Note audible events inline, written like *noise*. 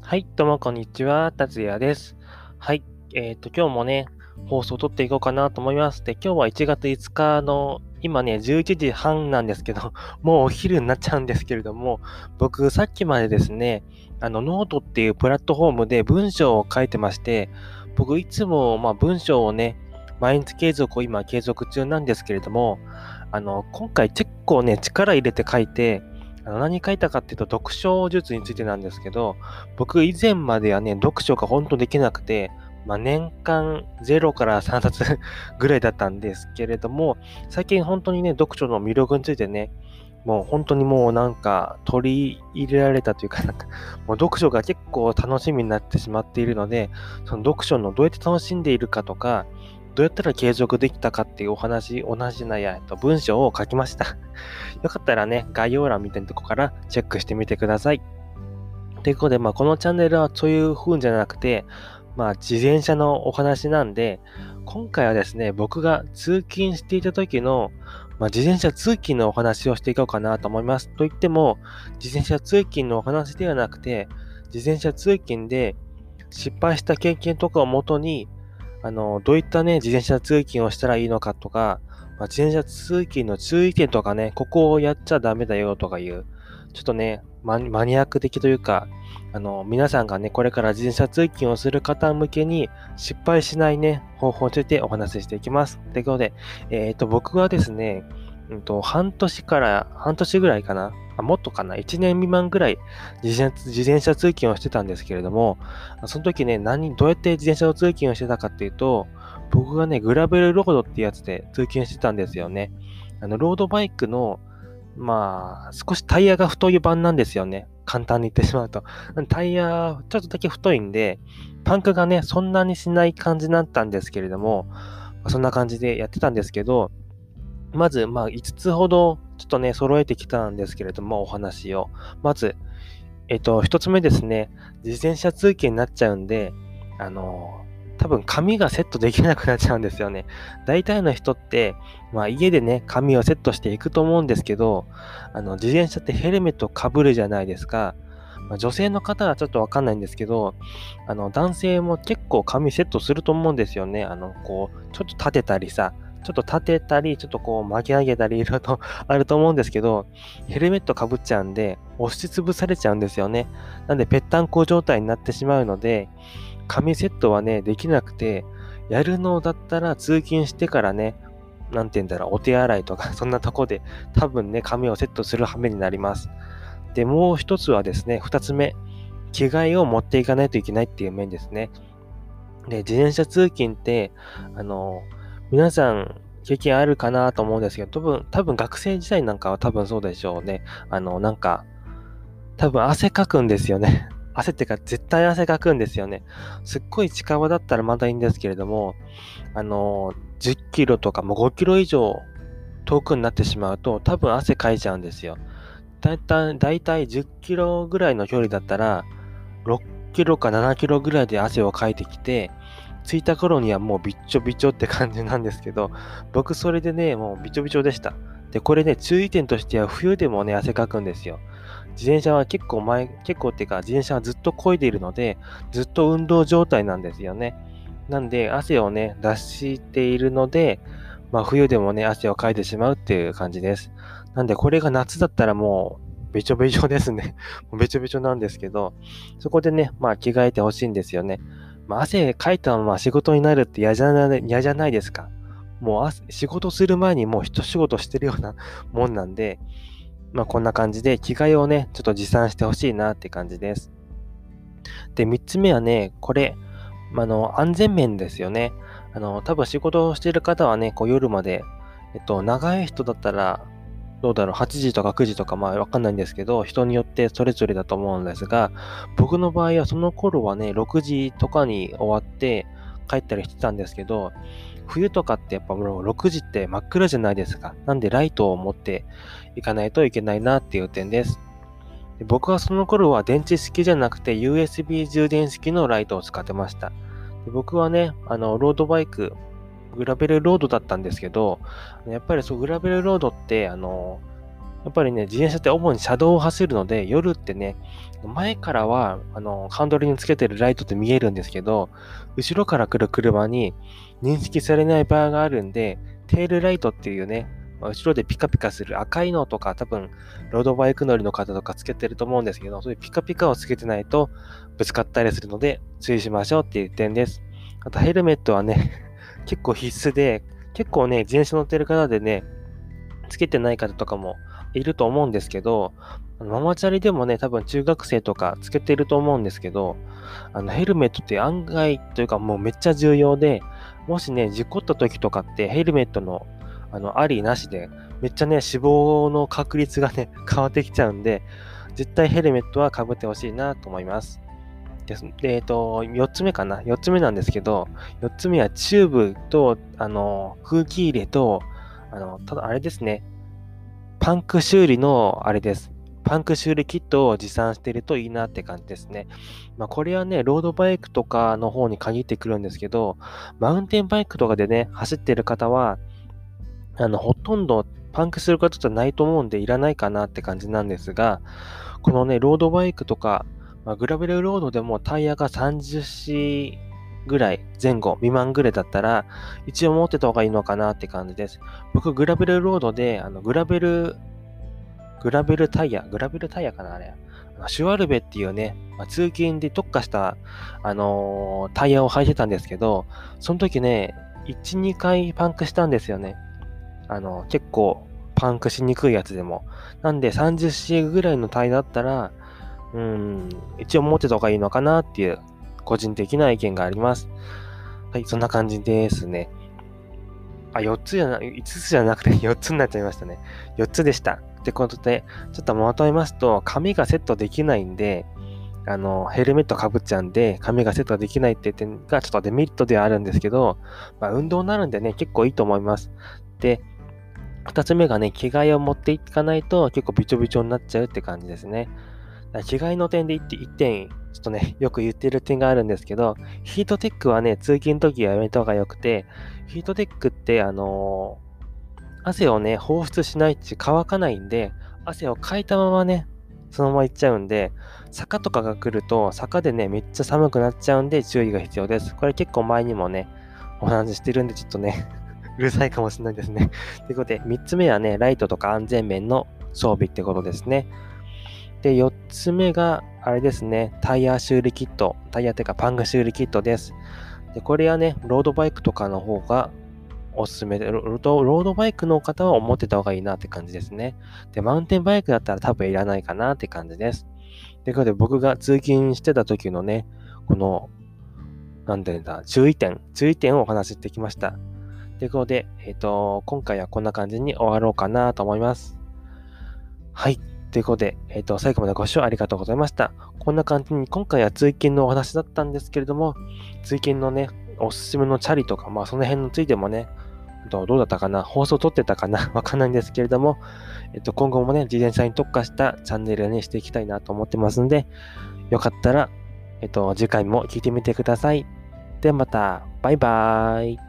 はい、どうもこんにちは、達也です。はい、えっ、ー、と、今日もね、放送を撮っていこうかなと思います。で、今日は1月5日の、今ね、11時半なんですけど、*laughs* もうお昼になっちゃうんですけれども、僕、さっきまでですね、あの、ノートっていうプラットフォームで文章を書いてまして、僕、いつも、まあ、文章をね、毎日継続を今継続中なんですけれども、あの、今回結構ね、力入れて書いて、あの何書いたかっていうと、読書術についてなんですけど、僕以前まではね、読書が本当できなくて、まあ、年間0から3冊ぐらいだったんですけれども、最近本当にね、読書の魅力についてね、もう本当にもうなんか取り入れられたというか、なんかもう読書が結構楽しみになってしまっているので、その読書のどうやって楽しんでいるかとか、どうやったら継続できたかっていうお話、同じなや、と文章を書きました。*laughs* よかったらね、概要欄みたいなとこからチェックしてみてください。ということで、まあ、このチャンネルはそういう風じゃなくて、まあ、自転車のお話なんで、今回はですね、僕が通勤していた時の、まあ、自転車通勤のお話をしていこうかなと思います。と言っても、自転車通勤のお話ではなくて、自転車通勤で失敗した経験とかをもとに、あの、どういったね、自転車通勤をしたらいいのかとか、まあ、自転車通勤の注意点とかね、ここをやっちゃダメだよとかいう、ちょっとね、マニアック的というか、あの、皆さんがね、これから自転車通勤をする方向けに失敗しないね、方法についてお話ししていきます。ということで、えっ、と、僕はですね、うんと、半年から、半年ぐらいかな、あもっとかな、1年未満ぐらい自転車通勤をしてたんですけれども、その時ね、何、どうやって自転車の通勤をしてたかっていうと、僕がね、グラベルロードってやつで通勤してたんですよね。あの、ロードバイクの、まあ、少しタイヤが太い版なんですよね。簡単に言ってしまうと。タイヤ、ちょっとだけ太いんで、パンクがね、そんなにしない感じになったんですけれども、そんな感じでやってたんですけど、まず、まあ、5つほど、ちょっとね、揃えてきたんですけれども、お話を。まず、えっと、1つ目ですね、自転車通勤になっちゃうんで、あの、多分髪がセットできなくなっちゃうんですよね。大体の人って、まあ家でね、髪をセットしていくと思うんですけど、あの、自転車ってヘルメットかぶるじゃないですか。まあ、女性の方はちょっとわかんないんですけど、あの、男性も結構髪セットすると思うんですよね。あの、こう、ちょっと立てたりさ、ちょっと立てたり、ちょっとこう巻き上げたりいろいろと *laughs* あると思うんですけど、ヘルメットかぶっちゃうんで、押しつぶされちゃうんですよね。なんで、ぺったんこ状態になってしまうので、紙セットはね、できなくて、やるのだったら通勤してからね、なんて言うんだろう、お手洗いとか、*laughs* そんなとこで多分ね、紙をセットする羽目になります。で、もう一つはですね、二つ目、着替えを持っていかないといけないっていう面ですね。で、自転車通勤って、あの、皆さん経験あるかなと思うんですけど、多分、多分学生時代なんかは多分そうでしょうね。あの、なんか、多分汗かくんですよね。*laughs* 汗ってか絶対汗かくんですよね。すっごい近場だったらまだいいんですけれども、あの、10キロとかもう5キロ以上遠くになってしまうと多分汗かいちゃうんですよ。だいたい、だいたい10キロぐらいの距離だったら、6キロか7キロぐらいで汗をかいてきて、着いた頃にはもうびっちょびちょって感じなんですけど、*laughs* 僕それでね、もうびちょびちょでした。で、これね、注意点としては冬でもね、汗かくんですよ。自転車は結構前、結構っていうか、自転車はずっと漕いでいるので、ずっと運動状態なんですよね。なんで、汗をね、出しているので、まあ冬でもね、汗をかいてしまうっていう感じです。なんで、これが夏だったらもう、べちょべちょですね。*laughs* べちょべちょなんですけど、そこでね、まあ着替えてほしいんですよね。まあ、汗かいたまま仕事になるって嫌じゃない嫌じゃないですか。もう仕事する前にもう一仕事してるようなもんなんで、まあこんな感じで着替えをね、ちょっと持参してほしいなって感じです。で、三つ目はね、これ、あの、安全面ですよね。あの、多分仕事をしてる方はね、こう夜まで、えっと、長い人だったら、どうだろう、8時とか9時とか、まあわかんないんですけど、人によってそれぞれだと思うんですが、僕の場合はその頃はね、6時とかに終わって帰ったりしてたんですけど、冬とかってやっぱもう6時って真っ暗じゃないですか。なんでライトを持っていかないといけないなっていう点です。で僕はその頃は電池式じゃなくて USB 充電式のライトを使ってました。で僕はね、あの、ロードバイク、グラベルロードだったんですけど、やっぱりそう、グラベルロードって、あの、やっぱりね、自転車って主に車道を走るので、夜ってね、前からは、あの、ハンドルにつけてるライトって見えるんですけど、後ろから来る車に認識されない場合があるんで、テールライトっていうね、後ろでピカピカする赤いのとか多分ロードバイク乗りの方とかつけてると思うんですけど、そういうピカピカをつけてないとぶつかったりするので注意しましょうっていう点です。あとヘルメットはね、結構必須で、結構ね、自転車乗ってる方でね、つけてない方とかもいると思うんですけど、ママチャリでもね、多分中学生とかつけてると思うんですけど、あのヘルメットって案外というかもうめっちゃ重要で、もしね、事故った時とかってヘルメットのあの、ありなしで、めっちゃね、死亡の確率がね、変わってきちゃうんで、絶対ヘルメットは被ってほしいなと思います。です。で、えっ、と、4つ目かな？4つ目なんですけど、4つ目はチューブと、あの、空気入れと、あの、ただあれですね。パンク修理のあれです。パンク修理キットを持参してるといいなって感じですね。まあ、これはね、ロードバイクとかの方に限ってくるんですけど、マウンテンバイクとかでね、走ってる方は、あの、ほとんどパンクすることじゃないと思うんで、いらないかなって感じなんですが、このね、ロードバイクとか、まあ、グラベルロードでもタイヤが 30C ぐらい、前後、未満ぐらいだったら、一応持ってた方がいいのかなって感じです。僕、グラベルロードで、あの、グラベル、グラベルタイヤ、グラベルタイヤかなあれ。シュワルベっていうね、まあ、通勤で特化した、あのー、タイヤを履いてたんですけど、その時ね、1、2回パンクしたんですよね。あの、結構パンクしにくいやつでも。なんで 30C ぐらいのタイヤだったら、うん、一応持ってた方がいいのかなっていう個人的な意見があります。はい、そんな感じですね。あ、4つじゃな、5つじゃなくて *laughs* 4つになっちゃいましたね。4つでした。ってことで、ちょっとまとめますと、髪がセットできないんで、あの、ヘルメットかぶっちゃうんで、髪がセットできないって点がちょっとデメリットではあるんですけど、まあ、運動になるんでね、結構いいと思います。で、二つ目がね、着替えを持っていかないと結構びちょびちょになっちゃうって感じですね。着替えの点で1点、ちょっとね、*laughs* よく言ってる点があるんですけど、ヒートテックはね、通勤の時はやめた方が良くて、ヒートテックって、あのー、汗をね、放出しないし乾かないんで、汗をかいたままね、そのまま行っちゃうんで、坂とかが来ると、坂でね、めっちゃ寒くなっちゃうんで注意が必要です。これ結構前にもね、お話ししてるんで、ちょっとね *laughs* うるさいかもしれないですね。ということで、3つ目はね、ライトとか安全面の装備ってことですね。で、4つ目が、あれですね、タイヤ修理キット。タイヤっていうかパング修理キットです。で、これはね、ロードバイクとかの方がおすすめで、ロロードバイクの方は思ってた方がいいなって感じですね。で、マウンテンバイクだったら多分いらないかなって感じです。ということで、僕が通勤してた時のね、この、なんていうんだ、注意点、注意点をお話ししてきました。ということで、えっ、ー、と、今回はこんな感じに終わろうかなと思います。はい。ということで、えっ、ー、と、最後までご視聴ありがとうございました。こんな感じに、今回は通勤のお話だったんですけれども、通勤のね、おすすめのチャリとか、まあその辺についてもね、どうだったかな放送撮ってたかな *laughs* わかんないんですけれども、えっと、今後もね、自転車に特化したチャンネルにしていきたいなと思ってますんで、よかったら、えっと、次回も聞いてみてください。ではまた、バイバーイ。